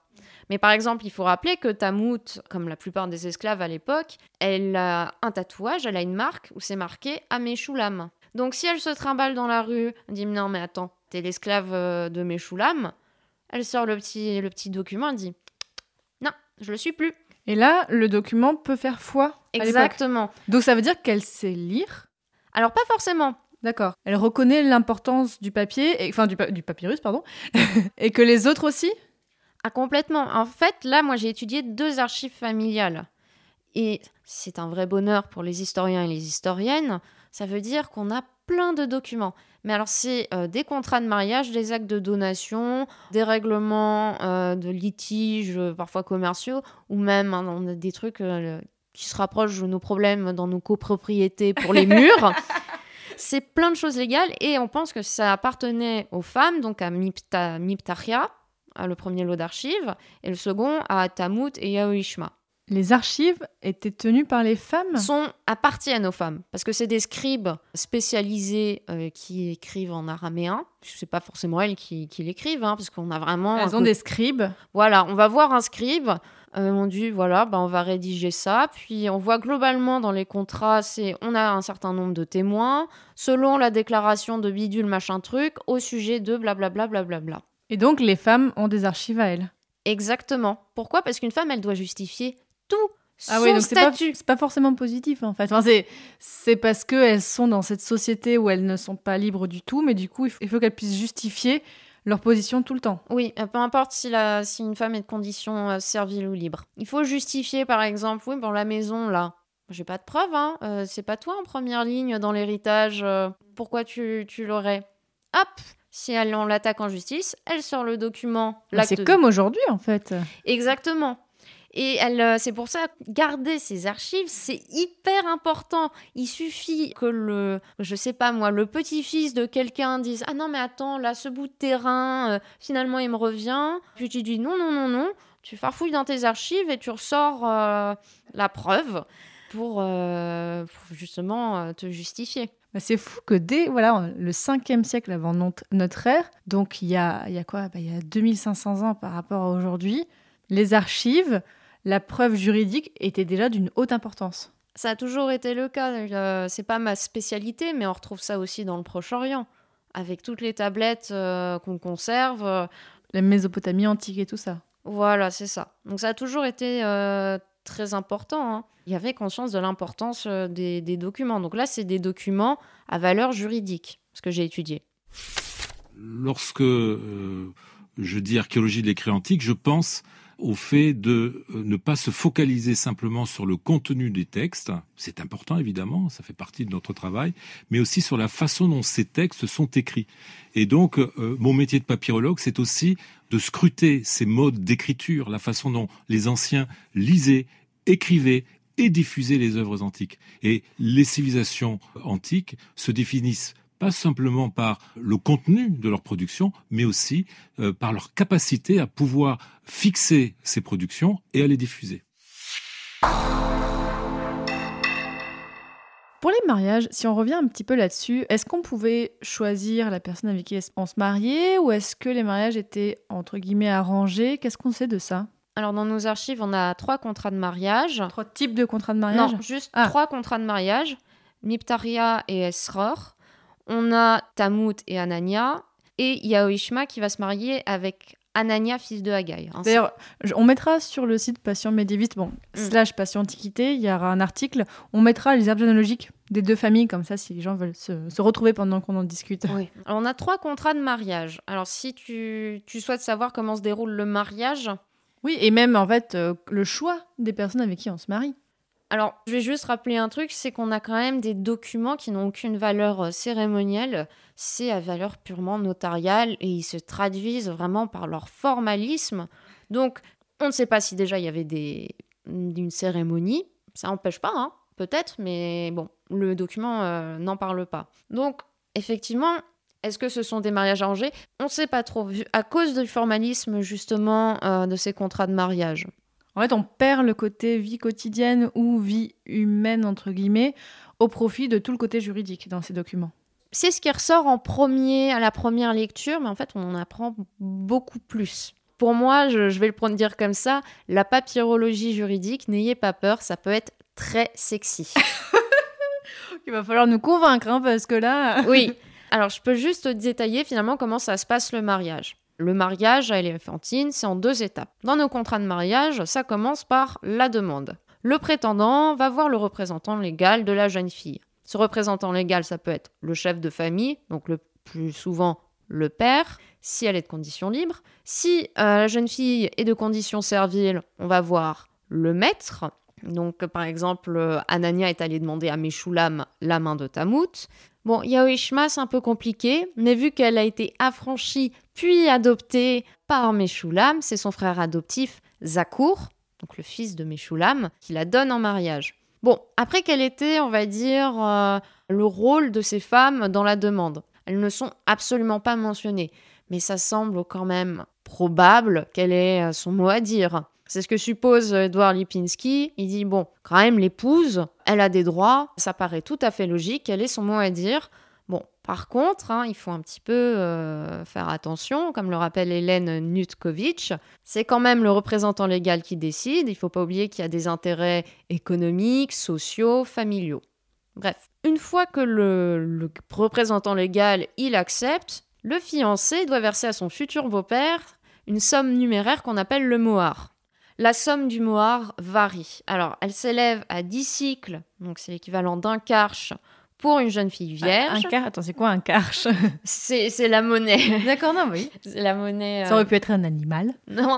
Mais par exemple, il faut rappeler que Tamout, comme la plupart des esclaves à l'époque, elle a un tatouage, elle a une marque où c'est marqué Ameshulam. Donc si elle se trimballe dans la rue, elle dit non mais attends, t'es l'esclave euh, de Meshulam, elle sort le petit, le petit document, elle dit non, je le suis plus. Et là, le document peut faire foi. à. Exactement. Donc ça veut dire qu'elle sait lire? Alors pas forcément. D'accord. Elle reconnaît l'importance du papier, et, enfin du, pa- du papyrus, pardon, et que les autres aussi? Ah, complètement. En fait, là, moi, j'ai étudié deux archives familiales. Et c'est un vrai bonheur pour les historiens et les historiennes. Ça veut dire qu'on a plein de documents. Mais alors, c'est euh, des contrats de mariage, des actes de donation, des règlements euh, de litiges, euh, parfois commerciaux, ou même hein, on a des trucs euh, qui se rapprochent de nos problèmes dans nos copropriétés pour les murs. C'est plein de choses légales et on pense que ça appartenait aux femmes, donc à Mipta, Miptachia, le premier lot d'archives, et le second à Tamout et Yaoishma. Les archives étaient tenues par les femmes. Sont, appartiennent aux femmes, parce que c'est des scribes spécialisés euh, qui écrivent en araméen. C'est pas forcément elles qui, qui l'écrivent, hein, parce qu'on a vraiment. Elles ont des scribes. Voilà, on va voir un scribe. euh, on dit voilà, bah, on va rédiger ça. Puis on voit globalement dans les contrats, c'est on a un certain nombre de témoins selon la déclaration de bidule machin truc au sujet de blablabla blablabla. Et donc les femmes ont des archives à elles. Exactement. Pourquoi? Parce qu'une femme, elle doit justifier tout Ah son oui, donc c'est pas, statut. c'est pas forcément positif en fait. Enfin, c'est, parce qu'elles sont dans cette société où elles ne sont pas libres du tout, mais du coup, il faut, qu'elles puissent justifier leur position tout le temps. Oui, euh, peu importe si, la, si une femme est de condition euh, servile ou libre. Il faut justifier, par exemple, oui, bon, la maison, là, j'ai pas de preuve, hein, euh, c'est pas toi en première ligne dans l'héritage, euh, pourquoi tu, tu l'aurais? Hop si elle, on l'attaque en justice, elle sort le document. C'est comme aujourd'hui en fait. Exactement. Et elle, euh, c'est pour ça, garder ces archives, c'est hyper important. Il suffit que le, je sais pas moi, le petit-fils de quelqu'un dise Ah non, mais attends, là, ce bout de terrain, euh, finalement, il me revient. Puis tu dis Non, non, non, non. Tu farfouilles dans tes archives et tu ressors euh, la preuve pour, euh, pour justement te justifier. Bah, c'est fou que dès voilà, le 5e siècle avant not- notre ère, donc il y a, il y a quoi? Bah, Il y a 2500 ans par rapport à aujourd'hui, les archives, la preuve juridique était déjà d'une haute importance. Ça a toujours été le cas. euh, c'est pas ma spécialité, mais on retrouve ça aussi dans le Proche-Orient. Avec toutes les tablettes euh, qu'on conserve, euh, La Mésopotamie antique et tout ça. Voilà, c'est ça. Donc ça a toujours été euh, très important. hein. Il y avait conscience de l'importance euh, des, documents. Donc là, c'est des documents à valeur juridique, ce que j'ai étudié. Lorsque euh, je dis archéologie de l'écrit antique, je pense au fait de euh, ne pas se focaliser simplement sur le contenu des textes, c'est important évidemment, ça fait partie de notre travail, mais aussi sur la façon dont ces textes sont écrits. Et donc, euh, mon métier de papyrologue, c'est aussi de scruter ces modes d'écriture, la façon dont les anciens lisaient, écrivaient et diffusaient les œuvres antiques. Et les civilisations antiques se définissent pas simplement par le contenu de leur production, mais aussi euh, par leur capacité à pouvoir fixer ces productions et à les diffuser. Pour les mariages, si on revient un petit peu là-dessus, est-ce qu'on pouvait choisir la personne avec qui on se mariait ou est-ce que les mariages étaient entre guillemets arrangés? Qu'est-ce qu'on sait de ça? Alors dans nos archives, on a trois contrats de mariage. Trois types de contrats de mariage? Non, juste Ah. trois contrats de mariage. Miptaria et Esror. On a Tamout et Anania. Et Yaoishma qui va se marier avec Anania, fils de Haggai. Hein, D'ailleurs, on mettra sur le site Passion médiéviste, bon, Mm. slash Passion Antiquité, il y aura un article, on mettra les arbres généalogiques des deux familles, comme ça, si les gens veulent se, se retrouver pendant qu'on en discute. Oui. Alors, on a trois contrats de mariage. Alors, si tu, tu souhaites savoir comment se déroule le mariage, Oui, et même, en fait, euh, le choix des personnes avec qui on se marie. Alors, je vais juste rappeler un truc, c'est qu'on a quand même des documents qui n'ont aucune valeur euh, cérémonielle, c'est à valeur purement notariale et ils se traduisent vraiment par leur formalisme. Donc, on ne sait pas si déjà il y avait des, une cérémonie, ça n'empêche pas, hein, peut-être, mais bon, le document euh, n'en parle pas. Donc, effectivement, est-ce que ce sont des mariages arrangés? On ne sait pas trop, à cause du formalisme justement euh, de ces contrats de mariage. En fait, on perd le côté vie quotidienne ou vie humaine, entre guillemets, au profit de tout le côté juridique dans ces documents. C'est ce qui ressort en premier à la première lecture, mais en fait, on en apprend beaucoup plus. Pour moi, je, vais le dire comme ça, la papyrologie juridique, n'ayez pas peur, ça peut être très sexy. Il va falloir nous convaincre, hein, parce que là... oui. Alors, je peux juste détailler finalement comment ça se passe le mariage. Le mariage à Éléphantine, c'est en deux étapes. Dans nos contrats de mariage, ça commence par la demande. Le prétendant va voir le représentant légal de la jeune fille. Ce représentant légal, ça peut être le chef de famille, donc le plus souvent le père, si elle est de condition libre. Si euh, la jeune fille est de condition servile, on va voir le maître. Donc, par exemple, Anania est allée demander à Meshulam la main de Tamout. Bon, Yaoishma, c'est un peu compliqué, mais vu qu'elle a été affranchie puis adoptée par Meshulam, c'est son frère adoptif Zakour, donc le fils de Meshulam, qui la donne en mariage. Bon, après quel était, on va dire, euh, le rôle de ces femmes dans la demande Elles ne sont absolument pas mentionnées, mais ça semble quand même probable qu'elle ait euh, son mot à dire. C'est ce que suppose Edouard Lipinski. Il dit bon, quand même, l'épouse, elle a des droits, ça paraît tout à fait logique, qu'elle ait son mot à dire? Bon, par contre, hein, il faut un petit peu euh, faire attention, comme le rappelle Hélène Nutkovitch, c'est quand même le représentant légal qui décide. Il ne faut pas oublier qu'il y a des intérêts économiques, sociaux, familiaux. Bref, une fois que le, le représentant légal il accepte, le fiancé doit verser à son futur beau-père une somme numéraire qu'on appelle le mohar. La somme du mohar varie. Alors, elle s'élève à 10 cycles, donc c'est l'équivalent d'un karch pour une jeune fille vierge. Un, Attends, c'est quoi un karch? C'est la monnaie. D'accord, non, oui. C'est la monnaie. Ça aurait pu être un animal. Non.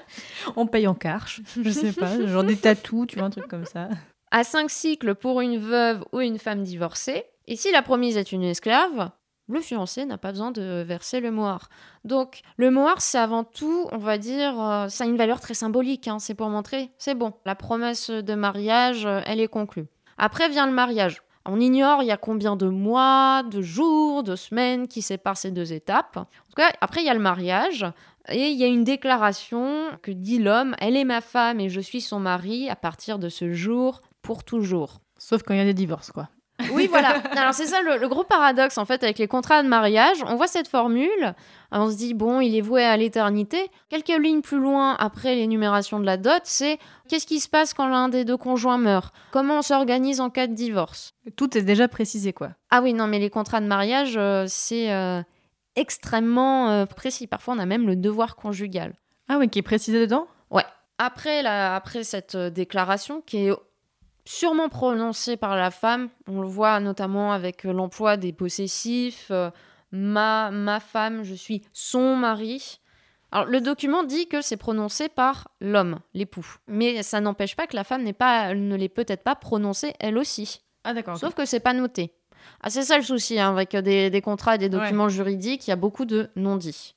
On paye en karch, je sais pas, genre des tatous, tu vois, un truc comme ça. À 5 cycles pour une veuve ou une femme divorcée. Et si la promise est une esclave, le fiancé n'a pas besoin de verser le mohar. Donc le mohar, c'est avant tout, on va dire, euh, ça a une valeur très symbolique. Hein. c'est pour montrer, c'est bon, la promesse de mariage, euh, elle est conclue. Après vient le mariage. On ignore il y a combien de mois, de jours, de semaines qui séparent ces deux étapes. En tout cas, après il y a le mariage. Et il y a une déclaration que dit l'homme, elle est ma femme et je suis son mari à partir de ce jour pour toujours. Sauf quand il y a des divorces, quoi. Oui, voilà. Alors c'est ça le, gros paradoxe en fait avec les contrats de mariage. On voit cette formule, on se dit bon, il est voué à l'éternité. Quelques lignes plus loin après l'énumération de la dot, c'est qu'est-ce qui se passe quand l'un des deux conjoints meurt? Comment on s'organise en cas de divorce? Tout est déjà précisé quoi. Ah oui, non mais les contrats de mariage, euh, c'est euh, extrêmement euh, précis. Parfois on a même le devoir conjugal. Ah oui, qui est précisé dedans? Ouais. Après, la, après cette déclaration qui est sûrement prononcé par la femme. On le voit notamment avec euh, l'emploi des possessifs. Euh, ma, ma femme, je suis son mari. Alors, le document dit que c'est prononcé par l'homme, l'époux. Mais ça n'empêche pas que la femme pas, ne l'est peut-être pas prononcée elle aussi. Ah d'accord. Sauf que c'est pas noté. Ah, c'est ça le souci hein, avec des, des, contrats et des documents juridiques, il y a beaucoup de non-dits.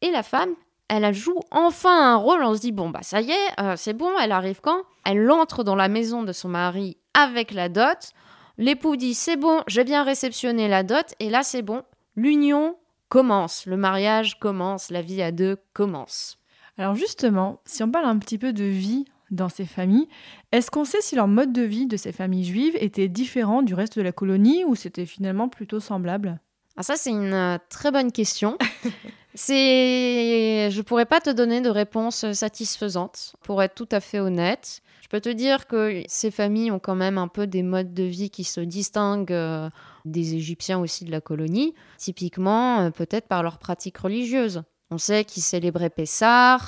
Et la femme, elle joue enfin un rôle. On se dit, bon, bah ça y est, euh, c'est bon, elle arrive quand? Elle entre dans la maison de son mari avec la dot. L'époux dit, c'est bon, j'ai bien réceptionné la dot. Et là, c'est bon, l'union commence, le mariage commence, la vie à deux commence. Alors justement, si on parle un petit peu de vie dans ces familles, est-ce qu'on sait si leur mode de vie de ces familles juives était différent du reste de la colonie ou c'était finalement plutôt semblable? Ah, ça, c'est une euh, très bonne question. C'est, je pourrais pas te donner de réponse satisfaisante, pour être tout à fait honnête. Je peux te dire que ces familles ont quand même un peu des modes de vie qui se distinguent euh, des Égyptiens aussi de la colonie, typiquement euh, peut-être par leurs pratiques religieuses. On sait qu'ils célébraient Pessah.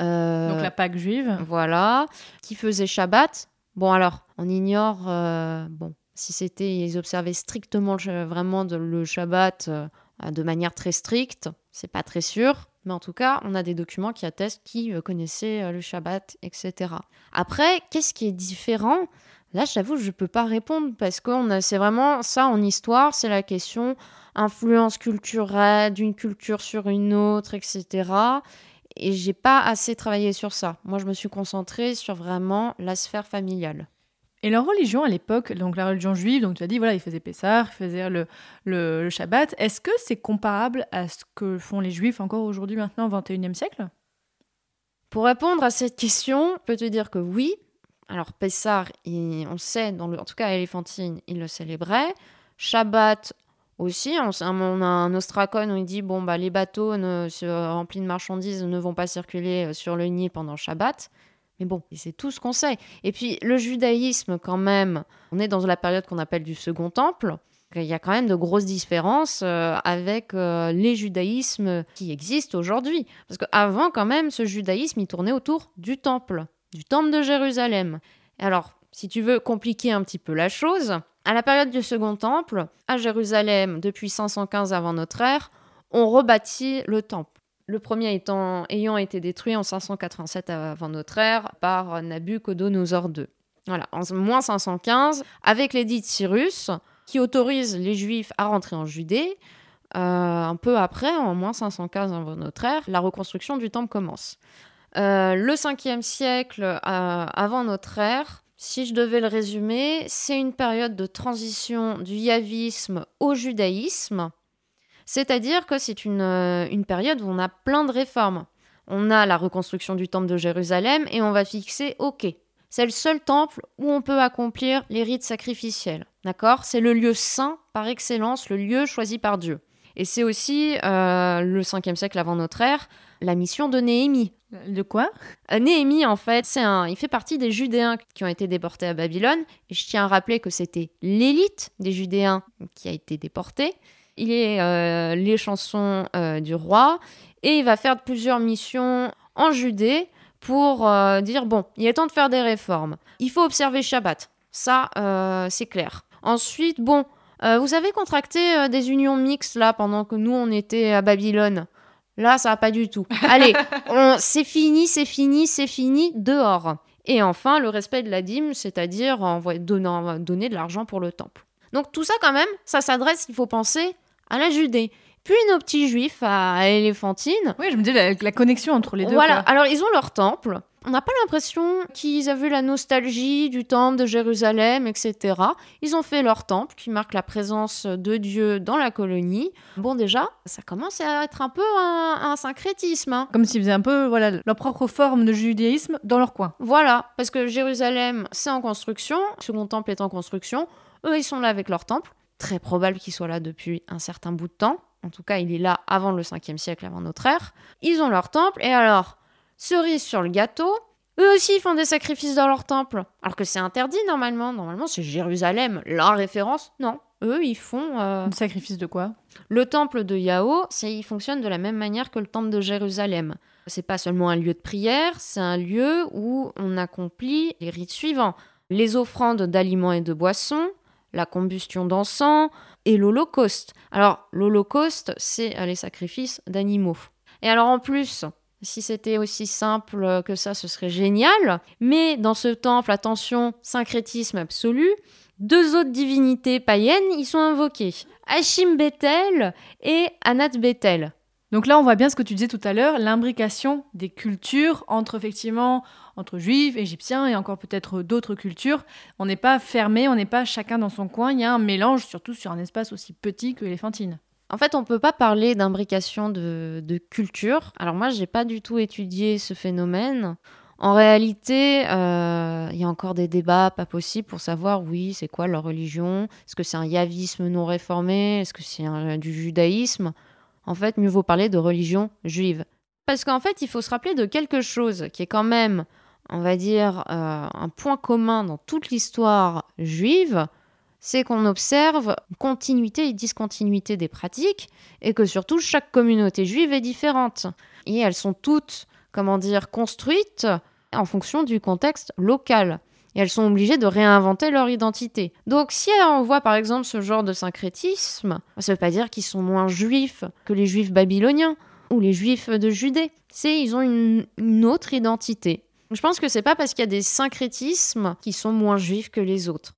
Euh, Donc la Pâque juive. Voilà. Qui faisaient Shabbat. Bon alors, on ignore bon, si c'était, ils observaient strictement vraiment le Shabbat de manière très stricte, c'est pas très sûr. Mais en tout cas, on a des documents qui attestent qui euh, connaissaient euh, le Shabbat, etc. Après, qu'est-ce qui est différent? Là, j'avoue, je peux pas répondre parce que c'est vraiment ça en histoire, c'est la question influence culturelle d'une culture sur une autre, etc. Et j'ai pas assez travaillé sur ça. Moi, je me suis concentrée sur vraiment la sphère familiale. Et leur religion à l'époque, donc la religion juive, donc tu as dit, voilà, ils faisaient Pessah, ils faisaient le, le, Shabbat. Est-ce que c'est comparable à ce que font les juifs encore aujourd'hui, maintenant, au XXIe siècle? Pour répondre à cette question, je peux te dire que oui. Alors, Pessah, on le sait, dans le, en tout cas à Éléphantine, ils le célébraient. Shabbat aussi, on, on a un ostracon où il dit bon, bah, les bateaux remplis de marchandises ne vont pas circuler euh, sur le Nil pendant Shabbat. Mais bon, c'est tout ce qu'on sait. Et puis le judaïsme, quand même, on est dans la période qu'on appelle du Second Temple. Il y a quand même de grosses différences euh, avec euh, les judaïsmes qui existent aujourd'hui. Parce qu'avant, quand même, ce judaïsme, il tournait autour du temple, du temple de Jérusalem. Alors, si tu veux compliquer un petit peu la chose, à la période du Second Temple, à Jérusalem, depuis 515 avant notre ère, on rebâtit le temple. Le premier étant, ayant été détruit en 587 avant notre ère par Nabucodonosor II. Voilà, en moins 515, avec l'édit de Cyrus, qui autorise les Juifs à rentrer en Judée, euh, un peu après, en moins 515 avant notre ère, la reconstruction du temple commence. Euh, le 5e siècle euh, avant notre ère, si je devais le résumer, c'est une période de transition du yavisme au judaïsme, c'est-à-dire que c'est euh, une, période où on a plein de réformes. On a la reconstruction du temple de Jérusalem et on va fixer, ok, c'est le seul temple où on peut accomplir les rites sacrificiels. D'accord? C'est le lieu saint par excellence, le lieu choisi par Dieu. Et c'est aussi, euh, le 5e siècle avant notre ère, la mission de Néhémie. De quoi? Euh, Néhémie, en fait, c'est un, il fait partie des Judéens qui ont été déportés à Babylone. Et je tiens à rappeler que c'était l'élite des Judéens qui a été déportée il est euh, les chansons euh, du roi et il va faire plusieurs missions en Judée pour euh, dire bon, il est temps de faire des réformes. Il faut observer Shabbat, ça c'est clair. Ensuite, bon, vous avez contracté des unions mixtes là pendant que nous on était à Babylone. Là, ça va pas du tout. Allez, c'est fini, c'est fini, c'est fini, dehors. Et enfin, le respect de la dîme, c'est-à-dire donner, donner de l'argent pour le temple. Donc tout ça quand même, ça s'adresse, il faut penser, à la Judée. Puis nos petits juifs à Éléphantine. Oui, je me dis la, la connexion entre les deux. Voilà, alors ils ont leur temple. On n'a pas l'impression qu'ils avaient la nostalgie du temple de Jérusalem, etc. Ils ont fait leur temple qui marque la présence de Dieu dans la colonie. Bon, déjà, ça commence à être un peu un, syncrétisme. Hein. Comme s'ils faisaient un peu voilà, leur propre forme de judaïsme dans leur coin. Voilà, parce que Jérusalem, c'est en construction, le second temple est en construction. Eux, ils sont là avec leur temple très probable qu'il soit là depuis un certain bout de temps. En tout cas, il est là avant le 5e siècle, avant notre ère. Ils ont leur temple, et alors, cerise sur le gâteau, eux aussi font des sacrifices dans leur temple. Alors que c'est interdit normalement. Normalement, c'est Jérusalem, la référence. Non, eux, ils font. Euh... Sacrifice de quoi? Le temple de Yahoo, il fonctionne de la même manière que le temple de Jérusalem. C'est pas seulement un lieu de prière, c'est un lieu où on accomplit les rites suivants les offrandes d'aliments et de boissons, la combustion d'encens et l'Holocauste. Alors, l'Holocauste, c'est les sacrifices d'animaux. Et alors, en plus, si c'était aussi simple que ça, ce serait génial. Mais dans ce temple, attention, syncrétisme absolu, deux autres divinités païennes y sont invoquées. Hachim Bethel et Anat Bethel. Donc là, on voit bien ce que tu disais tout à l'heure, l'imbrication des cultures entre effectivement entre juifs, égyptiens et encore peut-être d'autres cultures. On n'est pas fermé, on n'est pas chacun dans son coin. Il y a un mélange, surtout sur un espace aussi petit que l'éléphantine. En fait, on ne peut pas parler d'imbrication de, de culture. Alors moi, je n'ai pas du tout étudié ce phénomène. En réalité, euh, il y a encore des débats pas possibles pour savoir, oui, c'est quoi leur religion? Est-ce que c'est un yavisme non réformé? Est-ce que c'est du judaïsme? En fait, mieux vaut parler de religion juive. Parce qu'en fait, il faut se rappeler de quelque chose qui est quand même, on va dire, euh, un point commun dans toute l'histoire juive, c'est qu'on observe continuité et discontinuité des pratiques, et que surtout chaque communauté juive est différente. Et elles sont toutes, comment dire, construites en fonction du contexte local et elles sont obligées de réinventer leur identité. Donc si on voit par exemple ce genre de syncrétisme, ça ne veut pas dire qu'ils sont moins juifs que les juifs babyloniens. ou les juifs de Judée. C'est ils ont une, autre identité. Je pense que c'est pas parce qu'il y a des syncrétismes qui sont moins juifs que les autres.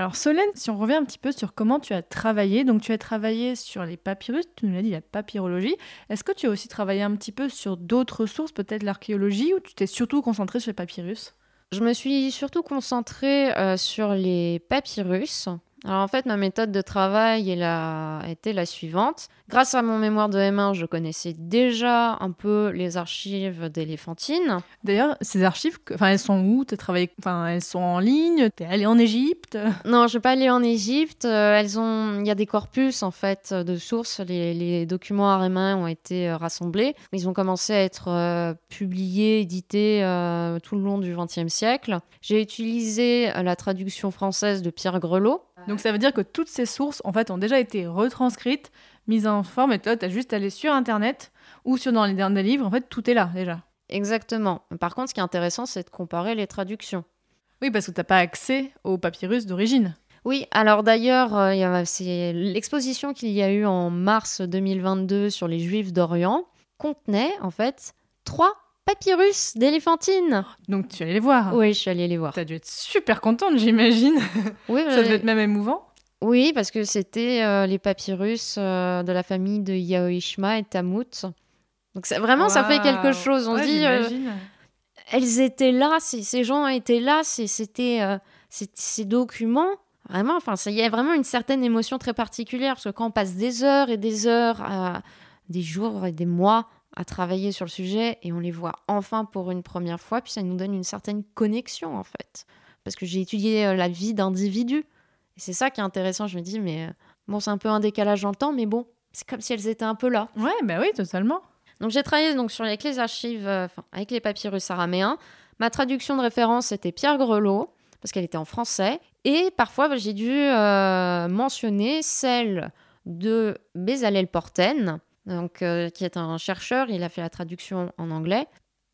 Alors Solène, si on revient un petit peu sur comment tu as travaillé, donc tu as travaillé sur les papyrus, tu nous l'as dit, la papyrologie. Est-ce que tu as aussi travaillé un petit peu sur d'autres sources, peut-être l'archéologie, ou tu t'es surtout concentré sur les papyrus? Je me suis surtout concentrée euh, sur les papyrus. Alors en fait, ma méthode de travail elle a été la suivante. Grâce à mon mémoire de M1, je connaissais déjà un peu les archives d'Éléphantine. D'ailleurs, ces archives, enfin, elles sont où? T'as travaillé, enfin, elles sont en ligne? T'es allé en Égypte? Non, je suis pas allée en Égypte. Euh, elles ont, il y a des corpus en fait de sources. Les, les documents araméens ont été euh, rassemblés. Ils ont commencé à être euh, publiés, édités euh, tout le long du XXe siècle. J'ai utilisé la traduction française de Pierre Grelot. Donc ça veut dire que toutes ces sources, en fait, ont déjà été retranscrites, mises en forme, et toi, t'as juste à aller sur Internet ou sur dans les derniers livres. En fait, tout est là déjà. Exactement. Par contre, ce qui est intéressant, c'est de comparer les traductions. Oui, parce que t'as pas accès aux papyrus d'origine. Oui, alors d'ailleurs, euh, c'est l'exposition qu'il y a eu en mars 2022 sur les Juifs d'Orient contenait en fait trois papyrus d'éléphantine. Donc tu allais les voir. Oui, je suis allée les voir. T'as dû être super contente, j'imagine. Oui, ça devait être même émouvant. oui parce que c'était euh, les papyrus euh, de la famille de Yaoishma et Tamut. Donc ça- vraiment, ça fait quelque chose. On Ouais, dit, euh, elles étaient là, ces, gens étaient là, c'était ces documents. Vraiment, enfin, il y a vraiment une certaine émotion très particulière parce que quand on passe des heures et des heures, des jours et des mois à travailler sur le sujet et on les voit enfin pour une première fois, puis ça nous donne une certaine connexion en fait. Parce que j'ai étudié euh, la vie d'individus et c'est ça qui est intéressant. Je me dis, mais euh, bon, c'est un peu un décalage dans le temps, mais bon, c'est comme si elles étaient un peu là. Ouais, bah oui, totalement. Donc j'ai travaillé donc sur avec les archives, euh, enfin avec les papyrus araméens. Ma traduction de référence c'était Pierre Grelot parce qu'elle était en français et parfois bah, j'ai dû euh, mentionner celle de Bezalel Porten, donc euh, qui est un chercheur. Il a fait la traduction en anglais.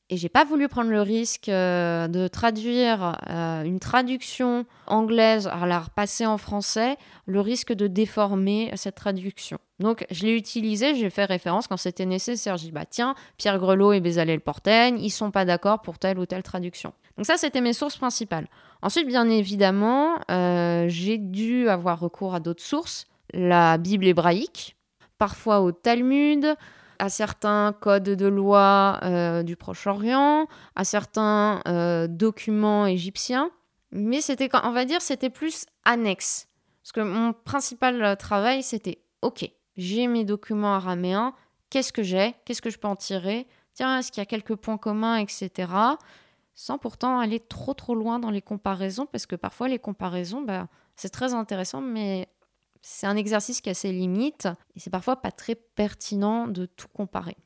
Et j'ai pas voulu prendre le risque euh, de traduire euh, une traduction anglaise à la repasser en français, le risque de déformer cette traduction. Donc je l'ai utilisé, j'ai fait référence quand c'était nécessaire. J'ai dit bah tiens, Pierre Grelot et Bézalel Portaigne, ils sont pas d'accord pour telle ou telle traduction. Donc ça c'était mes sources principales. Ensuite bien évidemment, j'ai dû avoir recours à d'autres sources, la Bible hébraïque, parfois au Talmud, à certains codes de loi euh, du Proche-Orient, à certains euh, documents égyptiens. Mais c'était, on va dire, c'était plus annexe. Parce que mon principal travail, c'était, ok, j'ai mes documents araméens, qu'est-ce que j'ai Qu'est-ce que je peux en tirer Tiens, est-ce qu'il y a quelques points communs, etc. Sans pourtant aller trop trop loin dans les comparaisons, parce que parfois les comparaisons, bah, c'est très intéressant, mais c'est un exercice qui a ses limites, et c'est parfois pas très pertinent de tout comparer.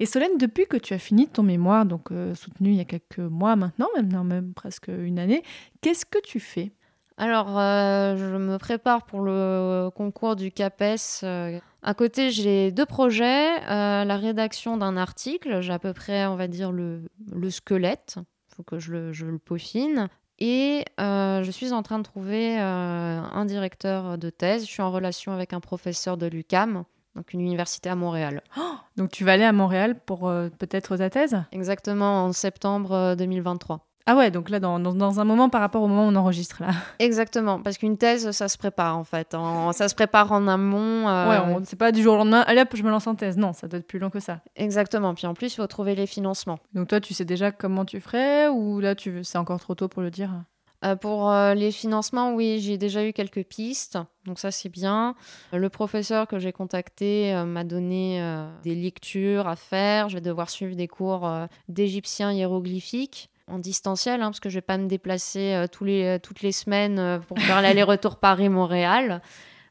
Et Solène, depuis que tu as fini ton mémoire, donc euh, soutenu il y a quelques mois maintenant, même, non, même presque une année, qu'est-ce que tu fais? Alors, euh, je me prépare pour le concours du CAPES. euh. À côté, j'ai deux projets. euh, la rédaction d'un article, j'ai à peu près, on va dire, le, le squelette. Il faut que je le, je le peaufine. Et euh, je suis en train de trouver euh, un directeur de thèse. Je suis en relation avec un professeur de l'UCAM, donc une université à Montréal. Donc tu vas aller à Montréal pour euh, peut-être ta thèse? Exactement en septembre euh, 2023. Ah ouais, donc là, dans, dans, dans un moment par rapport au moment où on enregistre là. Exactement, parce qu'une thèse, ça se prépare en fait. En- ça se prépare en amont. euh, Ouais, on- c'est pas du jour au lendemain, allez hop, je me lance en thèse. Non, ça doit être plus long que ça. Exactement. Puis en plus, il faut trouver les financements. Donc toi, tu sais déjà comment tu ferais ou là, tu veux... c'est encore trop tôt pour le dire? Euh, pour euh, les financements, oui, j'ai déjà eu quelques pistes, donc ça c'est bien. Le professeur que j'ai contacté euh, m'a donné des lectures à faire. Je vais devoir suivre des cours d'égyptien hiéroglyphique en distanciel, hein, parce que je vais pas me déplacer euh, tous les, toutes les semaines euh, pour faire l'aller-retour Paris-Montréal.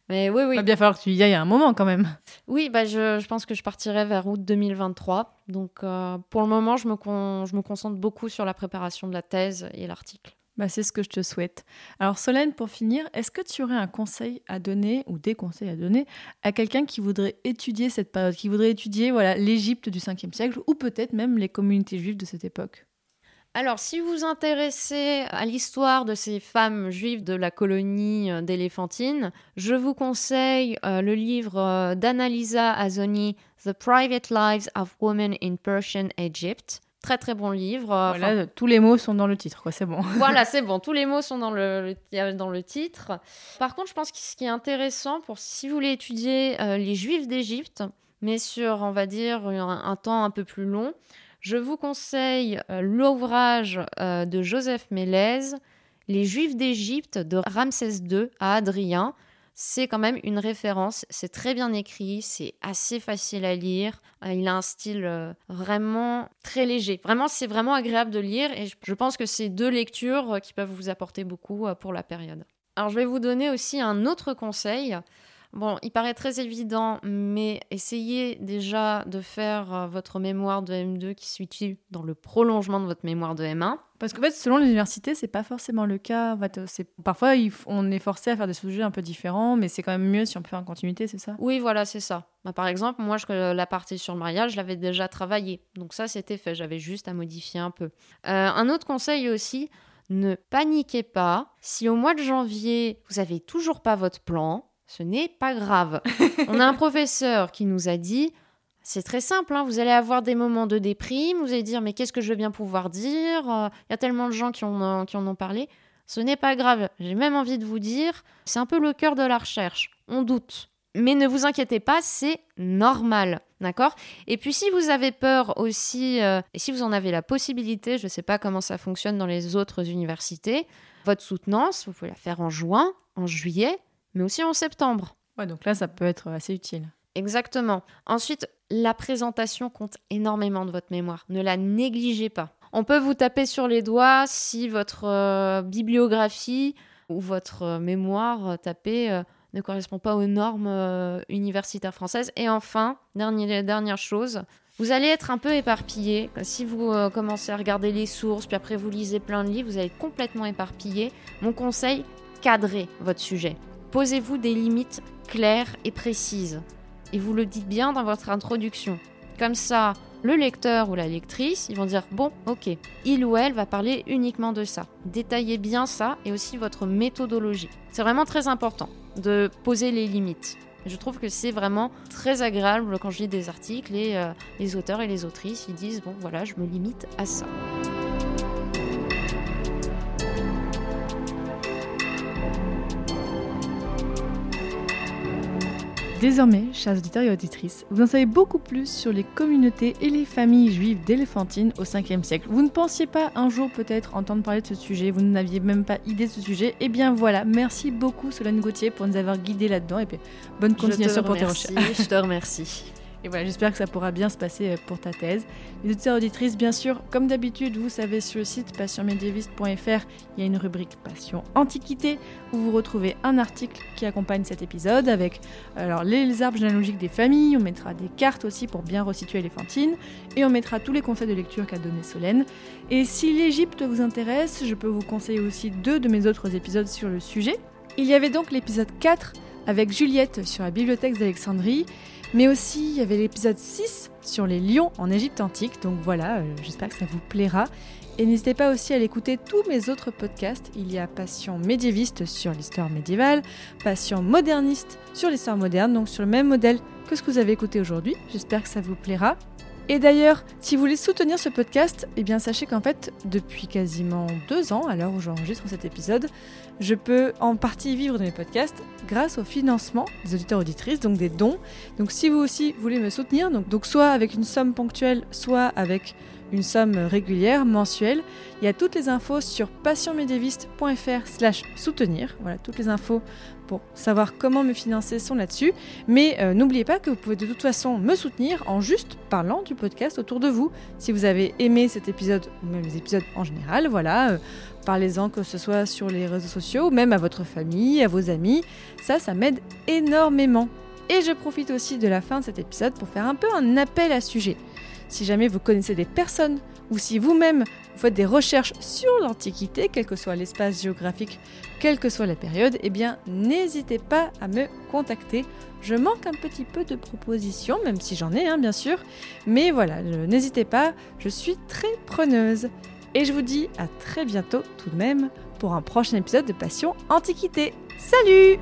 Mais oui, oui. Il va bien falloir que tu y ailles à un moment quand même. Oui, bah je, je pense que je partirai vers août 2023. Donc euh, pour le moment, je me, con- je me concentre beaucoup sur la préparation de la thèse et l'article. Bah, c'est ce que je te souhaite. Alors Solène, pour finir, est-ce que tu aurais un conseil à donner ou des conseils à donner à quelqu'un qui voudrait étudier cette période, qui voudrait étudier voilà l'Égypte du 5e siècle ou peut-être même les communautés juives de cette époque? Alors, si vous vous intéressez à l'histoire de ces femmes juives de la colonie euh, d'Éléphantine, je vous conseille euh, le livre euh, d'Annalisa Azoni, The Private Lives of Women in Persian Egypt. Très très bon livre. enfin, Voilà, tous les mots sont dans le titre, quoi. C'est bon. voilà, c'est bon, tous les mots sont dans le, le- dans le titre. Par contre, je pense que ce qui est intéressant pour si vous voulez étudier euh, les Juifs d'Égypte, mais sur, on va dire, un, un temps un peu plus long, je vous conseille euh, l'ouvrage euh, de Joseph Mélèze, Les Juifs d'Égypte de Ramsès II à Adrien. C'est quand même une référence, c'est très bien écrit, c'est assez facile à lire, Euh, il a un style vraiment très léger. Vraiment, c'est vraiment agréable de lire et je- pense que c'est deux lectures qui peuvent vous apporter beaucoup pour la période. Alors, je vais vous donner aussi un autre conseil. Bon, il paraît très évident, mais essayez déjà de faire euh, votre mémoire de M2 qui se situe dans le prolongement de votre mémoire de M1. Parce qu'en fait, selon les universités, c'est pas forcément le cas. En fait, c'est- parfois, on est forcé à faire des sujets un peu différents, mais c'est quand même mieux si on peut faire en continuité, c'est ça? Oui, voilà, c'est ça. Bah, par exemple, moi, je- la partie sur le mariage, je l'avais déjà travaillée. Donc ça, c'était fait. J'avais juste à modifier un peu. Euh, un autre conseil aussi, ne paniquez pas. Si au mois de janvier, vous avez toujours pas votre plan, ce n'est pas grave. On a un professeur qui nous a dit... C'est très simple, hein, vous allez avoir des moments de déprime, vous allez dire mais qu'est-ce que je vais bien pouvoir dire Euh, Il y a tellement de gens qui en ont- qui en ont parlé. Ce n'est pas grave, j'ai même envie de vous dire, c'est un peu le cœur de la recherche. On doute. Mais ne vous inquiétez pas, c'est normal. D'accord? Et puis si vous avez peur aussi, euh, et si vous en avez la possibilité, je ne sais pas comment ça fonctionne dans les autres universités, votre soutenance, vous pouvez la faire en juin, en juillet, mais aussi en septembre. Ouais, donc là, ça peut être assez utile. Exactement. Ensuite, la présentation compte énormément de votre mémoire. Ne la négligez pas. On peut vous taper sur les doigts si votre euh, bibliographie ou votre euh, mémoire euh, tapée euh, ne correspond pas aux normes euh, universitaires françaises. Et enfin, dernière, dernière chose, vous allez être un peu éparpillé. Si vous euh, commencez à regarder les sources, puis après vous lisez plein de livres, vous allez être complètement éparpillé. Mon conseil, cadrez votre sujet. Posez-vous des limites claires et précises et vous le dites bien dans votre introduction. Comme ça, le lecteur ou la lectrice, ils vont dire bon, ok, il ou elle va parler uniquement de ça. Détaillez bien ça et aussi votre méthodologie. C'est vraiment très important de poser les limites. Je trouve que c'est vraiment très agréable quand je lis des articles et euh, les auteurs et les autrices ils disent bon voilà je me limite à ça. Désormais, chers auditeurs et auditrices, vous en savez beaucoup plus sur les communautés et les familles juives d'Éléphantine au 5e siècle. Vous ne pensiez pas un jour peut-être entendre parler de ce sujet, vous n'aviez même pas idée de ce sujet. Eh bien voilà, merci beaucoup Solène Gauthier pour nous avoir guidés là-dedans et puis bonne continuation pour tes recherches. Je te remercie. Et voilà, j'espère que ça pourra bien se passer euh, pour ta thèse. Les auditeurs auditrices, bien sûr, comme d'habitude, vous savez, sur le site passionmédiéviste.fr, il y a une rubrique Passion Antiquité où vous retrouvez un article qui accompagne cet épisode avec alors, les arbres généalogiques des familles, on mettra des cartes aussi pour bien resituer les Fantines, et on mettra tous les conseils de lecture qu'a donné Solène. Et si l'Égypte vous intéresse, je peux vous conseiller aussi deux de mes autres épisodes sur le sujet. Il y avait donc l'épisode 4 avec Juliette sur la bibliothèque d'Alexandrie, mais aussi il y avait l'épisode 6 sur les lions en Égypte antique. Donc voilà, euh, j'espère que ça vous plaira. Et n'hésitez pas aussi à l'écouter tous mes autres podcasts. Il y a Passion médiéviste sur l'histoire médiévale, Passion moderniste sur l'histoire moderne, donc sur le même modèle que ce que vous avez écouté aujourd'hui. J'espère que ça vous plaira. Et d'ailleurs, si vous voulez soutenir ce podcast, eh bien sachez qu'en fait, depuis quasiment deux ans, à l'heure où j'enregistre cet épisode, je peux en partie vivre de mes podcasts grâce au financement des auditeurs auditrices, donc des dons. Donc si vous aussi voulez me soutenir, donc, donc soit avec une somme ponctuelle, soit avec une somme régulière, mensuelle. Il y a toutes les infos sur passionmédiéviste.fr slash soutenir. Voilà, toutes les infos pour savoir comment me financer sont là-dessus. Mais euh, n'oubliez pas que vous pouvez de toute façon me soutenir en juste parlant du podcast autour de vous. Si vous avez aimé cet épisode, ou même les épisodes en général, voilà, euh, parlez-en que ce soit sur les réseaux sociaux, même à votre famille, à vos amis. Ça, ça m'aide énormément. Et je profite aussi de la fin de cet épisode pour faire un peu un appel à sujet. Si jamais vous connaissez des personnes ou si vous-même vous faites des recherches sur l'Antiquité, quel que soit l'espace géographique, quelle que soit la période, eh bien n'hésitez pas à me contacter. Je manque un petit peu de propositions, même si j'en ai, hein, bien sûr. Mais voilà, n'hésitez pas, je suis très preneuse. Et je vous dis à très bientôt tout de même pour un prochain épisode de Passion Antiquité. Salut